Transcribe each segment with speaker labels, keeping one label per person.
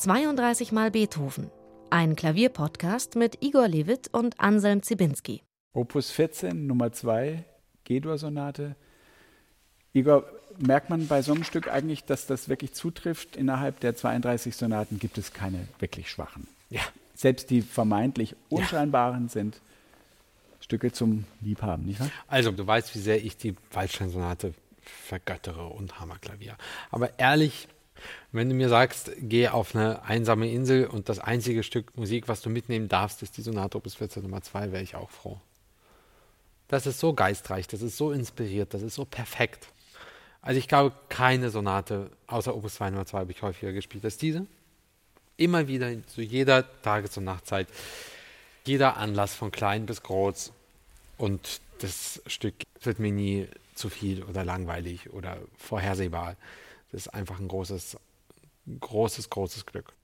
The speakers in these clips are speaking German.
Speaker 1: 32 Mal Beethoven. Ein Klavierpodcast mit Igor Levit und Anselm Zibinski.
Speaker 2: Opus 14, Nummer 2, G-Dur-Sonate. Igor, merkt man bei so einem Stück eigentlich, dass das wirklich zutrifft? Innerhalb der 32 Sonaten gibt es keine wirklich schwachen.
Speaker 3: Ja.
Speaker 2: Selbst die vermeintlich unscheinbaren ja. sind Stücke zum Liebhaben, nicht wahr?
Speaker 3: Also, du weißt, wie sehr ich die Waldstein-Sonate vergöttere und Hammerklavier. Aber ehrlich, wenn du mir sagst, geh auf eine einsame Insel und das einzige Stück Musik, was du mitnehmen darfst, ist die Sonate Opus 14 Nummer 2, wäre ich auch froh. Das ist so geistreich, das ist so inspiriert, das ist so perfekt. Also ich glaube, keine Sonate außer Opus 2 Nummer 2 habe ich häufiger gespielt als diese. Immer wieder zu jeder Tages- und Nachtzeit, jeder Anlass von klein bis groß und das Stück wird mir nie zu viel oder langweilig oder vorhersehbar. Das ist einfach ein großes, großes, großes Glück.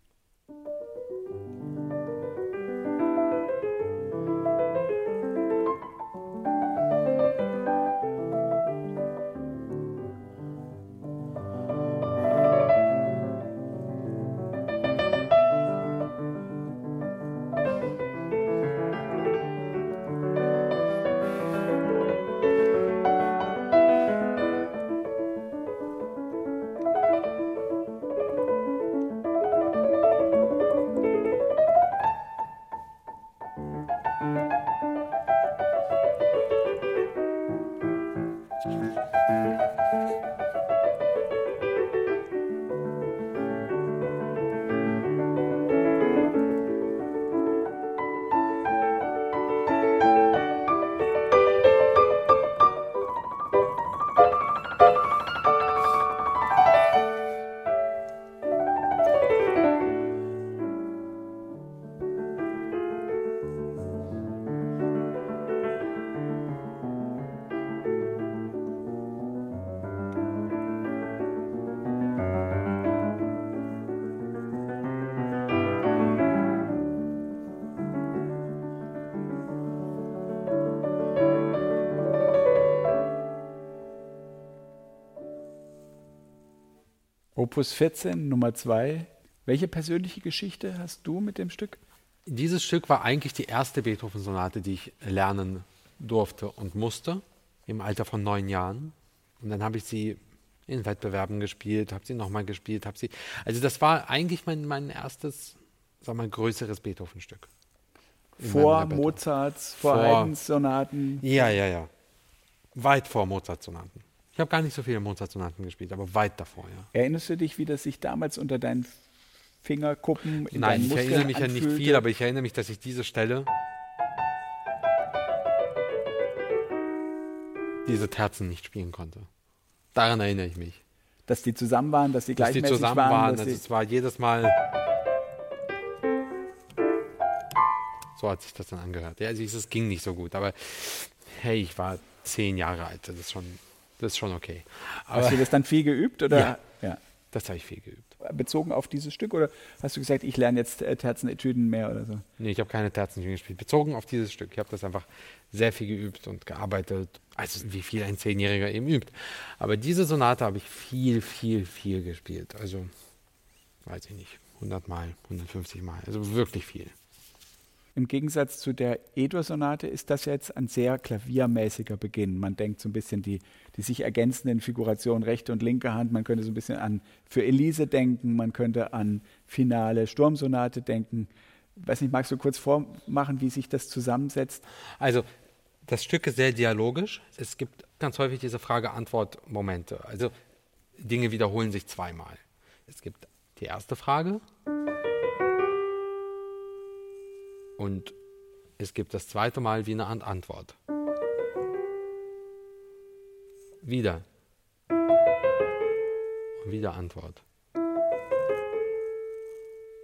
Speaker 2: Opus 14, Nummer 2. Welche persönliche Geschichte hast du mit dem Stück?
Speaker 3: Dieses Stück war eigentlich die erste Beethoven-Sonate, die ich lernen durfte und musste, im Alter von neun Jahren. Und dann habe ich sie in Wettbewerben gespielt, habe sie nochmal gespielt, habe sie. Also das war eigentlich mein, mein erstes, sag mal, größeres Beethoven-Stück.
Speaker 2: Vor Mozarts, vor, vor Haydns-Sonaten?
Speaker 3: Ja, ja, ja. Weit vor Mozart-Sonaten. Ich habe gar nicht so viele Mozart-Sonaten gespielt, aber weit davor, ja.
Speaker 2: Erinnerst du dich, wie das sich damals unter deinen Fingerkuppen
Speaker 3: in Nein, ich erinnere mich anfühlte? ja nicht viel, aber ich erinnere mich, dass ich diese Stelle, diese Terzen nicht spielen konnte. Daran erinnere ich mich.
Speaker 2: Dass die zusammen waren, dass dass gleichmäßig
Speaker 3: die zusammen
Speaker 2: waren.
Speaker 3: waren also es war jedes Mal. So hat sich das dann angehört. Ja, also es ging nicht so gut, aber hey, ich war zehn Jahre alt. Das ist schon das ist schon okay.
Speaker 2: Aber hast du das dann viel geübt? Oder?
Speaker 3: Ja, ja. das habe ich viel geübt.
Speaker 2: Bezogen auf dieses Stück oder hast du gesagt, ich lerne jetzt äh, Terzenetüden mehr oder so?
Speaker 3: Nee, ich habe keine Terzenetüden gespielt. Bezogen auf dieses Stück. Ich habe das einfach sehr viel geübt und gearbeitet. Also wie viel ein Zehnjähriger eben übt. Aber diese Sonate habe ich viel, viel, viel gespielt. Also, weiß ich nicht, 100 Mal, 150 Mal. Also wirklich viel.
Speaker 2: Im Gegensatz zu der E-Dur-Sonate ist das jetzt ein sehr klaviermäßiger Beginn. Man denkt so ein bisschen die, die sich ergänzenden Figurationen rechte und linke Hand. Man könnte so ein bisschen an für Elise denken. Man könnte an finale Sturmsonate denken. Weiß nicht, magst du kurz vormachen, wie sich das zusammensetzt?
Speaker 3: Also das Stück ist sehr dialogisch. Es gibt ganz häufig diese Frage-Antwort-Momente. Also Dinge wiederholen sich zweimal. Es gibt die erste Frage Und es gibt das zweite Mal wie eine Antwort. Wieder. Und wieder Antwort.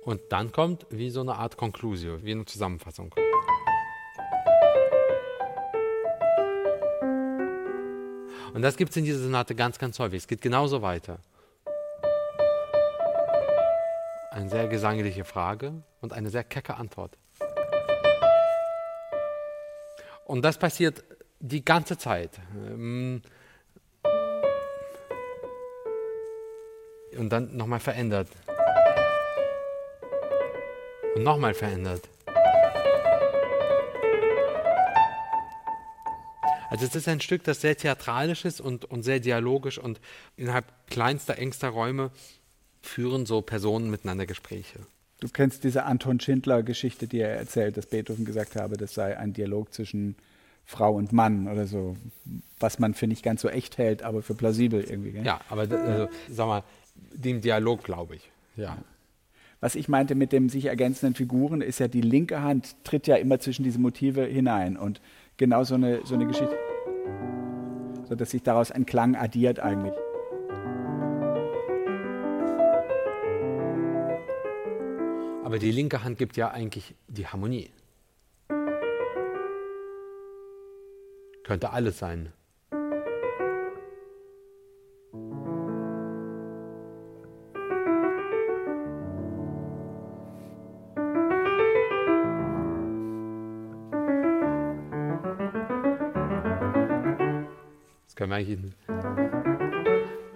Speaker 3: Und dann kommt wie so eine Art Conclusio, wie eine Zusammenfassung. Und das gibt es in dieser Sonate ganz, ganz häufig. Es geht genauso weiter. Eine sehr gesangliche Frage und eine sehr kecke Antwort. Und das passiert die ganze Zeit. Ähm, und dann nochmal verändert. und nochmal verändert. Also es ist ein Stück, das sehr theatralisch ist und, und sehr dialogisch und innerhalb kleinster, engster Räume führen so Personen miteinander Gespräche.
Speaker 2: Du kennst diese Anton Schindler-Geschichte, die er erzählt, dass Beethoven gesagt habe, das sei ein Dialog zwischen Frau und Mann oder so, was man für nicht ganz so echt hält, aber für plausibel irgendwie. Gell?
Speaker 3: Ja, aber also, sag mal, dem Dialog glaube ich. Ja.
Speaker 2: Was ich meinte mit dem sich ergänzenden Figuren, ist ja, die linke Hand tritt ja immer zwischen diese Motive hinein und genau so eine, so eine Geschichte, so dass sich daraus ein Klang addiert eigentlich.
Speaker 3: Aber die linke Hand gibt ja eigentlich die Harmonie. Könnte alles sein. Das können wir eigentlich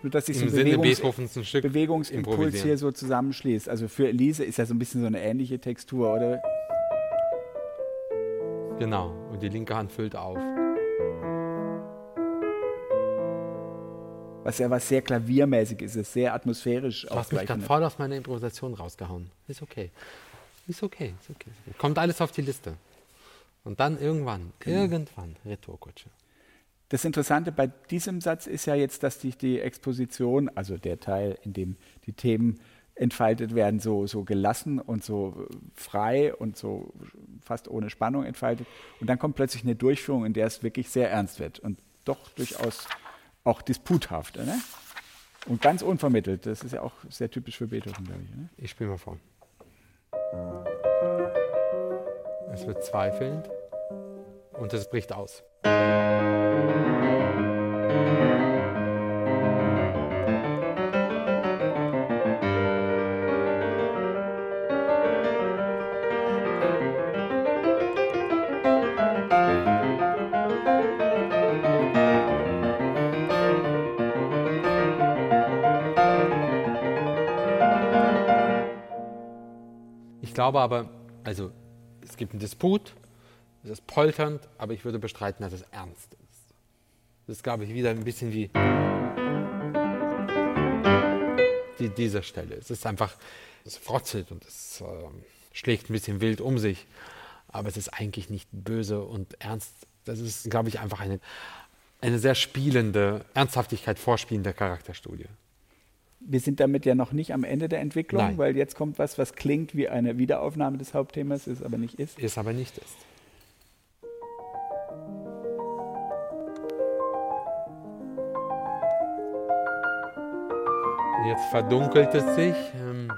Speaker 2: Nur, dass sich so ein Bewegungs
Speaker 3: ein
Speaker 2: Bewegungsimpuls hier so zusammenschließt. Also für Elise ist ja so ein bisschen so eine ähnliche Textur, oder?
Speaker 3: Genau, und die linke Hand füllt auf.
Speaker 2: Was ja was sehr klaviermäßig ist, ist sehr atmosphärisch
Speaker 3: Du hast mich gerade voll aus meiner Improvisation rausgehauen. Ist okay. Ist okay, ist okay. Kommt alles auf die Liste. Und dann irgendwann,
Speaker 2: Genau.
Speaker 3: irgendwann, Retourkutsche.
Speaker 2: Das Interessante bei diesem Satz ist ja jetzt, dass sich die Exposition, also der Teil, in dem die Themen entfaltet werden, so, so gelassen und so äh, frei und so fast ohne Spannung entfaltet. Und dann kommt plötzlich eine Durchführung, in der es wirklich sehr ernst wird und doch durchaus auch disputhaft. Ne? Und ganz unvermittelt. Das ist ja auch sehr typisch für Beethoven, glaube ich. Ne?
Speaker 3: Ich spiele mal vor. Es wird zweifelnd und es bricht aus. Ich glaube aber, also es gibt einen Disput, es ist polternd, aber ich würde bestreiten, dass es ernst ist. Das ist, glaube ich, wieder ein bisschen wie die, diese Stelle. Es ist einfach, es frotzelt und es ähm, schlägt ein bisschen wild um sich, aber es ist eigentlich nicht böse und ernst. Das ist, glaube ich, einfach eine, eine sehr spielende, Ernsthaftigkeit vorspielende Charakterstudie.
Speaker 2: Wir sind damit ja noch nicht am Ende der Entwicklung,
Speaker 3: Nein.
Speaker 2: weil jetzt kommt was, was klingt wie eine Wiederaufnahme des Hauptthemas, ist aber nicht ist.
Speaker 3: Ist aber nicht ist. Jetzt verdunkelt es sich. ähm.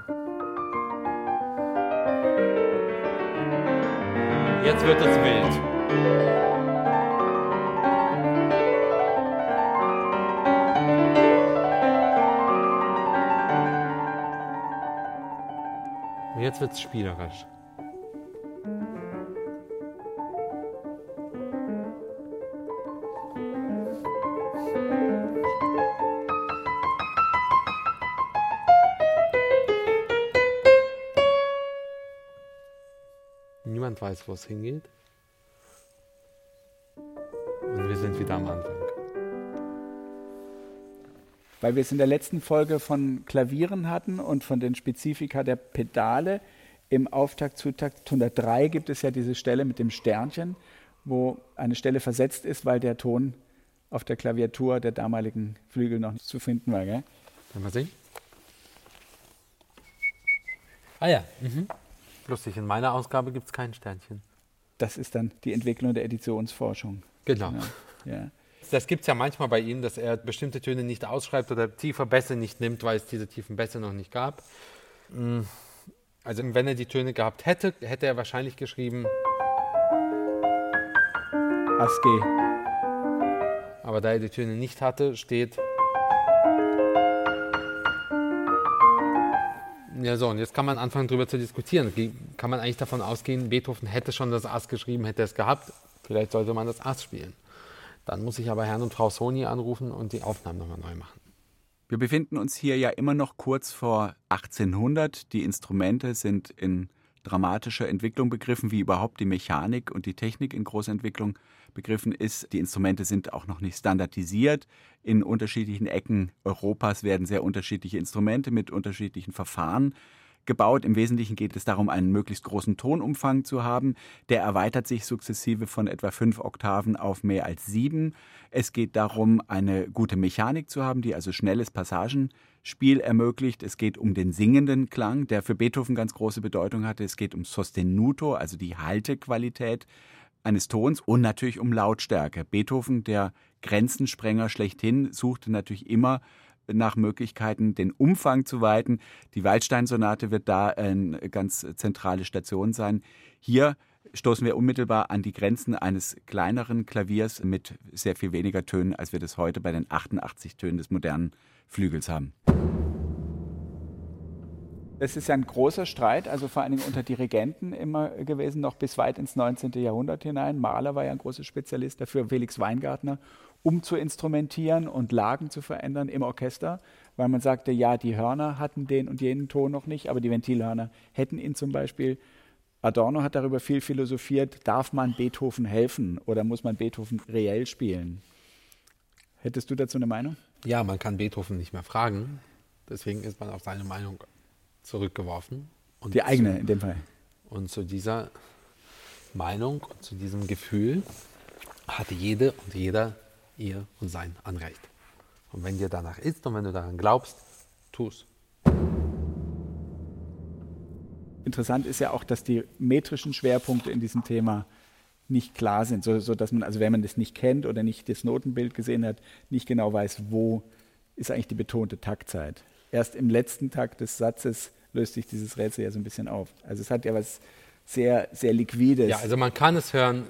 Speaker 3: Jetzt wird es wild. Jetzt wird es spielerisch. Niemand weiß, wo es hingeht. Und wir sind wieder am Anfang.
Speaker 2: Weil wir es in der letzten Folge von Klavieren hatten und von den Spezifika der Pedale. Im Auftakt zu Takt 103 gibt es ja diese Stelle mit dem Sternchen, wo eine Stelle versetzt ist, weil der Ton auf der Klaviatur der damaligen Flügel noch nicht zu finden war. Gell?
Speaker 3: Wollen wir sehen? Ah ja. Mhm. Lustig, in meiner Ausgabe gibt es kein Sternchen.
Speaker 2: Das ist dann die Entwicklung der Editionsforschung.
Speaker 3: Genau.
Speaker 2: Ja. Ja.
Speaker 3: Das gibt es ja manchmal bei ihm, dass er bestimmte Töne nicht ausschreibt oder tiefer Bässe nicht nimmt, weil es diese tiefen Bässe noch nicht gab. Mm, Also wenn er die Töne gehabt hätte, hätte er wahrscheinlich geschrieben,
Speaker 2: ASG.
Speaker 3: aber da er die Töne nicht hatte, steht. Ja, so, und jetzt kann man anfangen, darüber zu diskutieren. Kann man eigentlich davon ausgehen, Beethoven hätte schon das Ass geschrieben, hätte es gehabt? Vielleicht sollte man das Ass spielen. Dann muss ich aber Herrn und Frau Sony anrufen und die Aufnahmen nochmal neu machen.
Speaker 4: Wir befinden uns hier ja immer noch kurz vor 1800. Die Instrumente sind in
Speaker 2: dramatischer Entwicklung begriffen, wie überhaupt die Mechanik und die Technik in großer Entwicklung begriffen ist. Die Instrumente sind auch noch nicht standardisiert. In unterschiedlichen Ecken Europas werden sehr unterschiedliche Instrumente mit unterschiedlichen Verfahren gebaut. Im Wesentlichen geht es darum, einen möglichst großen Tonumfang zu haben. Der erweitert sich sukzessive von etwa fünf Oktaven auf mehr als sieben. Es geht darum, eine gute Mechanik zu haben, die also schnelles Passagenspiel ermöglicht. Es geht um den singenden Klang, der für Beethoven ganz große Bedeutung hatte. Es geht um Sostenuto, also die Haltequalität eines Tons und natürlich um Lautstärke. Beethoven, der Grenzensprenger schlechthin, suchte natürlich immer nach Möglichkeiten, den Umfang zu weiten. Die Waldstein-Sonate wird da eine ganz zentrale Station sein. Hier stoßen wir unmittelbar an die Grenzen eines kleineren Klaviers mit sehr viel weniger Tönen, als wir das heute bei den 88 Tönen des modernen Flügels haben. Das ist ja ein großer Streit, also vor allen Dingen unter Dirigenten immer gewesen, noch bis weit ins 19. Jahrhundert hinein. Mahler war ja ein großer Spezialist dafür, Felix Weingartner umzuinstrumentieren und Lagen zu verändern im Orchester, weil man sagte, ja, die Hörner hatten den und jenen Ton noch nicht, aber die Ventilhörner hätten ihn zum Beispiel. Adorno hat darüber viel philosophiert, darf man Beethoven helfen oder muss man Beethoven reell spielen? Hättest du dazu eine Meinung?
Speaker 3: Ja, man kann Beethoven nicht mehr fragen. Deswegen ist man auf seine Meinung zurückgeworfen.
Speaker 2: Und die eigene zu, in dem Fall.
Speaker 3: Und zu dieser Meinung und zu diesem Gefühl hatte jede und jeder ihr und sein Anrecht. Und wenn dir danach ist und wenn du daran glaubst, tu's.
Speaker 2: Interessant ist ja auch, dass die metrischen Schwerpunkte in diesem Thema nicht klar sind, so, so dass man, also wenn man das nicht kennt oder nicht das Notenbild gesehen hat, nicht genau weiß, wo ist eigentlich die betonte Taktzeit. Erst im letzten Takt des Satzes löst sich dieses Rätsel ja so ein bisschen auf. Also es hat ja was sehr, sehr Liquides.
Speaker 3: Ja, also man kann es hören.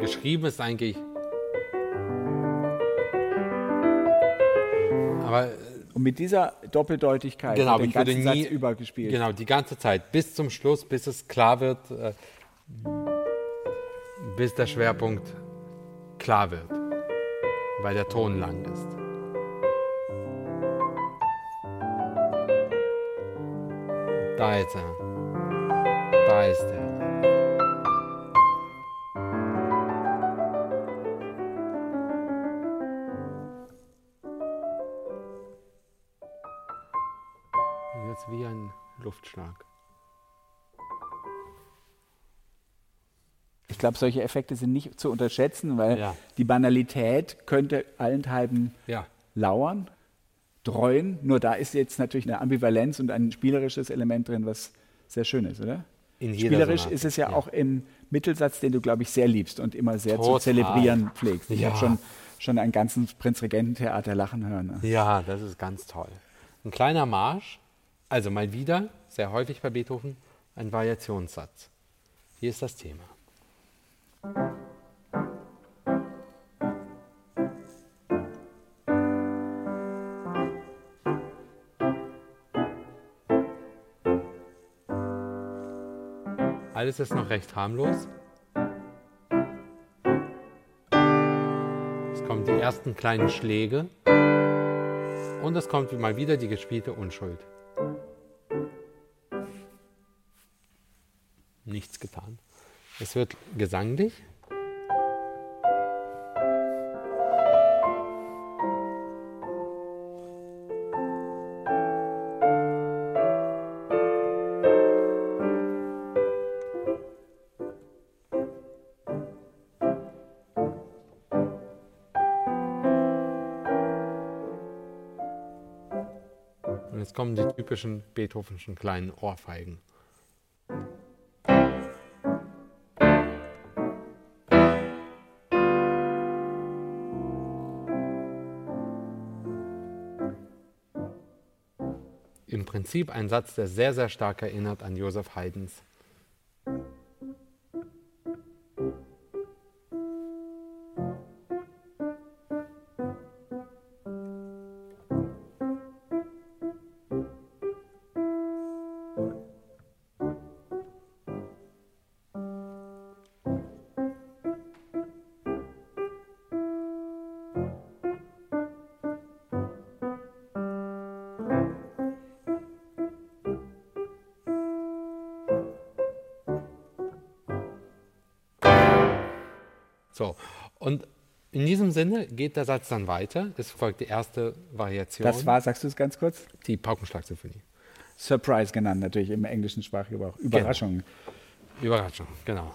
Speaker 3: Geschrieben ist eigentlich.
Speaker 2: Aber. Und mit dieser Doppeldeutigkeit
Speaker 3: genau,
Speaker 2: den
Speaker 3: ich ganzen
Speaker 2: würde nie, Satz übergespielt.
Speaker 3: Genau, die ganze Zeit, bis zum Schluss, bis es klar wird, äh, bis der Schwerpunkt klar wird, weil der Ton lang ist. Da ist er. Da ist er.
Speaker 2: Glaube, solche Effekte sind nicht zu unterschätzen, weil ja. die Banalität könnte allenthalben ja. lauern dreuen. Nur da ist jetzt natürlich eine Ambivalenz und ein spielerisches Element drin, was sehr schön ist, oder? Spielerisch Sonate. ist es ja, ja, auch im Mittelsatz, den du, glaube ich, sehr liebst und immer sehr Total. zu zelebrieren pflegst. Ich habe schon, schon einen ganzen Prinzregententheater lachen hören.
Speaker 3: Ne? Ja, das ist ganz toll. Ein kleiner Marsch, also mal wieder, sehr häufig bei Beethoven, ein Variationssatz. Hier ist das Thema. Alles ist noch recht harmlos. Es kommen die ersten kleinen Schläge und es kommt mal wieder die gespielte Unschuld. Nichts getan. Es wird gesanglich. jetzt kommen die typischen Beethovenschen kleinen Ohrfeigen. Im Prinzip ein Satz, der sehr, sehr stark erinnert an Joseph Haydns So, und in diesem Sinne geht der Satz dann weiter. Es folgt die erste Variation.
Speaker 2: Das war, sagst du es ganz kurz?
Speaker 3: die Paukenschlagsymphonie.
Speaker 2: Surprise genannt, natürlich im englischen Sprachgebrauch. Überraschung.
Speaker 3: Überraschung, genau.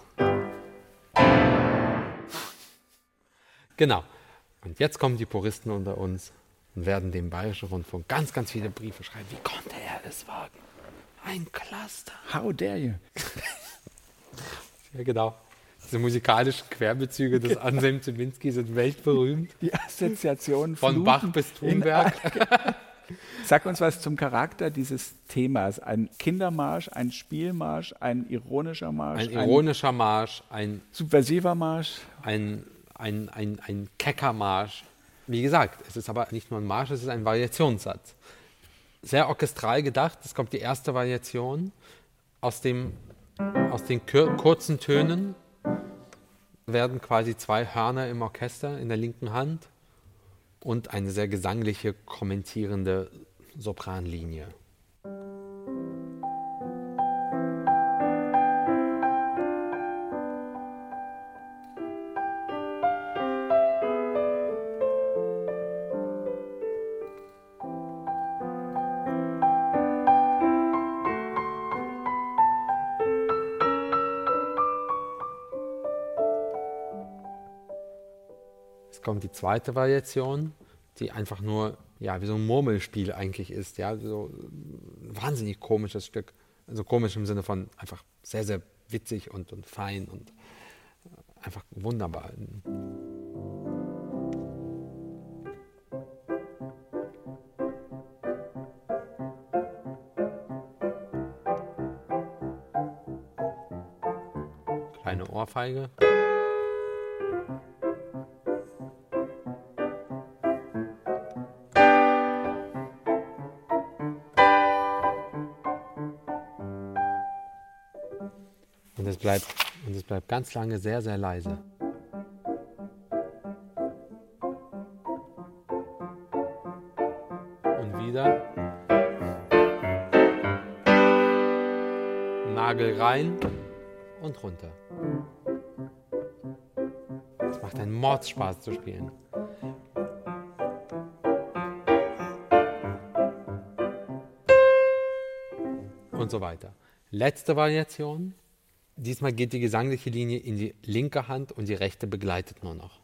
Speaker 3: Genau. Und jetzt kommen die Puristen unter uns und werden dem Bayerischen Rundfunk ganz, ganz viele Briefe schreiben. Wie konnte er es wagen? Ein Cluster.
Speaker 2: How dare you?
Speaker 3: Ja, genau. Diese musikalischen Querbezüge des Anselm Zibinski sind weltberühmt.
Speaker 2: Die Assoziation
Speaker 3: Von
Speaker 2: Fluten
Speaker 3: Bach bis Thunberg.
Speaker 2: Sag uns was zum Charakter dieses Themas. Ein Kindermarsch, ein Spielmarsch, ein ironischer Marsch,
Speaker 3: Ein ironischer Marsch, ein,
Speaker 2: subversiver Marsch.
Speaker 3: ein, ein, ein, ein kecker Marsch. Wie gesagt, es ist aber nicht nur ein Marsch, es ist ein Variationssatz. Sehr orchestral gedacht. Es kommt die erste Variation aus, dem, aus den kurzen Tönen werden quasi zwei Hörner im Orchester in der linken Hand und eine sehr gesangliche, kommentierende Sopranlinie. Es kommt die zweite Variation, die einfach nur ja, wie so ein Murmelspiel eigentlich ist. Ja, so ein wahnsinnig komisches Stück. Also komisch im Sinne von einfach sehr, sehr witzig und, und fein und einfach wunderbar. Kleine Ohrfeige. Bleibt, und es bleibt ganz lange sehr, sehr leise. Und wieder. Nagel rein und runter. Es macht einen Mordspaß zu spielen. Und so weiter. Letzte Variation. Diesmal geht die gesangliche Linie in die linke Hand und die rechte begleitet nur noch.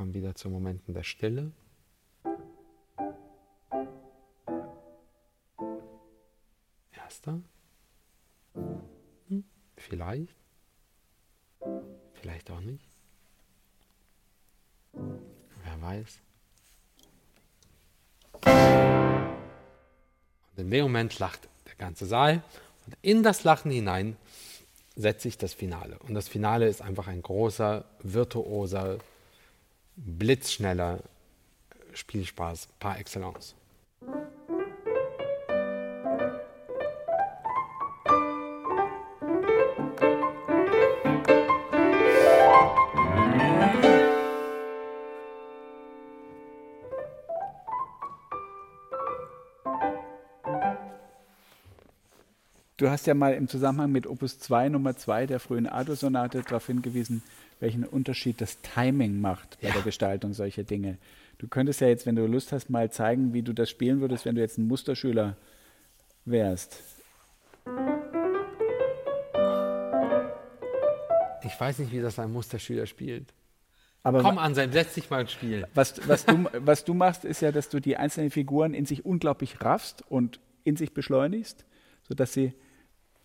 Speaker 3: Kommen wieder zu Momenten der Stille. Erster. Hm, vielleicht. Vielleicht auch nicht. Wer weiß. Und in dem Moment lacht der ganze Saal. Und in das Lachen hinein setzt sich das Finale. Und das Finale ist einfach ein großer, virtuoser, blitzschneller Spielspaß par excellence.
Speaker 2: Du hast ja mal im Zusammenhang mit Opus 2 Nummer 2 der frühen A-Dur-Sonate darauf hingewiesen, welchen Unterschied das Timing macht bei
Speaker 3: Ja.
Speaker 2: der Gestaltung solcher Dinge. Du könntest ja jetzt, wenn du Lust hast, mal zeigen, wie du das spielen würdest, wenn du jetzt ein Musterschüler wärst.
Speaker 3: Ich weiß nicht, wie das ein Musterschüler spielt. Aber Komm, Anselm, setz dich mal ins Spiel.
Speaker 2: Was, was, du, was du machst, ist ja, dass du die einzelnen Figuren in sich unglaublich raffst und in sich beschleunigst, sodass sie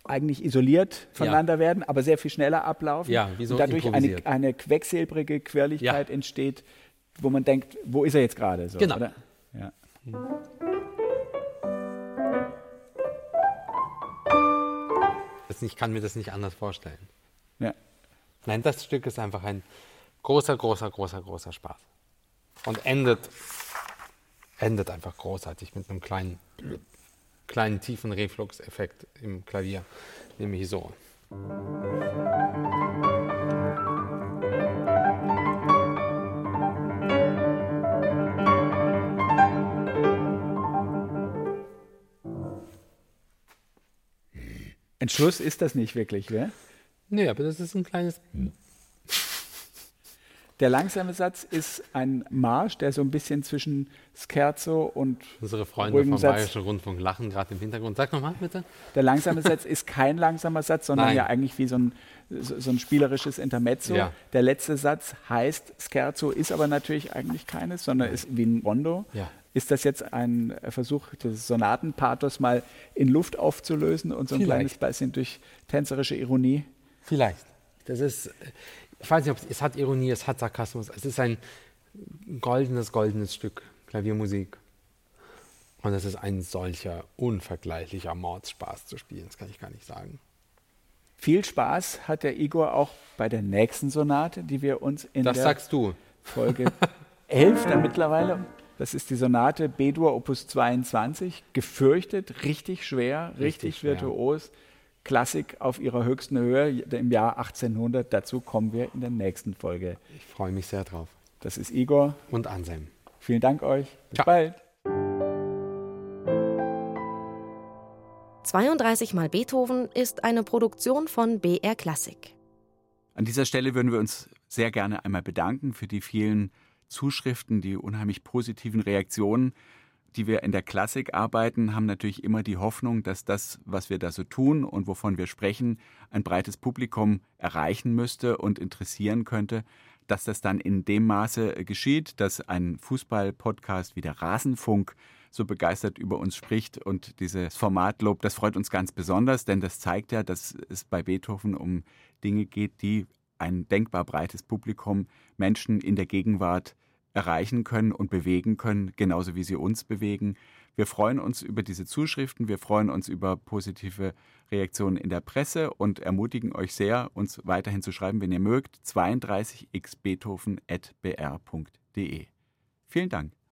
Speaker 2: eigentlich isoliert voneinander ja. werden, aber sehr viel schneller ablaufen.
Speaker 3: Ja, wie so
Speaker 2: und dadurch eine, eine quecksilbrige Quirligkeit ja. entsteht, wo man denkt, wo ist er jetzt gerade? So,
Speaker 3: genau. Oder?
Speaker 2: Ja.
Speaker 3: Ich kann mir das nicht anders vorstellen.
Speaker 2: Ja.
Speaker 3: Nein, das Stück ist einfach ein großer, großer, großer, großer Spaß. Und endet, endet einfach großartig mit einem kleinen, kleinen tiefen Refluxeffekt im Klavier, nämlich so.
Speaker 2: Ein Schluss ist das nicht wirklich, wer?
Speaker 3: Nee, aber das ist ein kleines.
Speaker 2: Der langsame Satz ist ein Marsch, der so ein bisschen zwischen Scherzo und.
Speaker 3: Unsere Freunde vom Satz, Bayerischen Rundfunk lachen gerade im Hintergrund. Sag nochmal bitte.
Speaker 2: Der langsame Satz ist kein langsamer Satz, sondern
Speaker 3: Nein.
Speaker 2: ja eigentlich wie so ein, so ein spielerisches Intermezzo.
Speaker 3: Ja.
Speaker 2: Der letzte Satz heißt Scherzo, ist aber natürlich eigentlich keines, sondern ist wie ein Rondo.
Speaker 3: Ja.
Speaker 2: Ist das jetzt ein Versuch, das Sonatenpathos mal in Luft aufzulösen und so ein
Speaker 3: Vielleicht.
Speaker 2: kleines bisschen durch tänzerische Ironie?
Speaker 3: Vielleicht. Das ist, ich weiß nicht, ob es, hat Ironie, es hat Sarkasmus. Es ist ein goldenes, goldenes Stück Klaviermusik. Und es ist ein solcher unvergleichlicher Mordspaß zu spielen. Das kann ich gar nicht sagen.
Speaker 2: Viel Spaß hat der Igor auch bei der nächsten Sonate, die wir uns in
Speaker 3: das
Speaker 2: der. Folge 11 dann mittlerweile. Das ist die Sonate B-Dur Opus 22. Gefürchtet, richtig schwer, richtig,
Speaker 3: Richtig schwer.
Speaker 2: virtuos. Klassik auf ihrer höchsten Höhe im Jahr 1800. Dazu kommen wir in der nächsten Folge.
Speaker 3: Ich freue mich sehr drauf.
Speaker 2: Das ist Igor.
Speaker 3: Und Anselm.
Speaker 2: Vielen Dank euch. Bis
Speaker 3: Ciao.
Speaker 2: bald.
Speaker 1: 32 mal Beethoven ist eine Produktion von BR Klassik.
Speaker 4: An dieser Stelle würden wir uns sehr gerne einmal bedanken für die vielen Zuschriften, die unheimlich positiven Reaktionen. Die wir in der Klassik arbeiten, haben natürlich immer die Hoffnung, dass das, was wir da so tun und wovon wir sprechen, ein breites Publikum erreichen müsste und interessieren könnte. Dass das dann in dem Maße geschieht, dass ein Fußball-Podcast wie der Rasenfunk so begeistert über uns spricht und dieses Format lobt, das freut uns ganz besonders, denn das zeigt ja, dass es bei Beethoven um Dinge geht, die ein denkbar breites Publikum, Menschen in der Gegenwart erreichen können und bewegen können, genauso wie sie uns bewegen. Wir freuen uns über diese Zuschriften, wir freuen uns über positive Reaktionen in der Presse und ermutigen euch sehr, uns weiterhin zu schreiben, wenn ihr mögt, 32xbeethoven.br.de. Vielen Dank.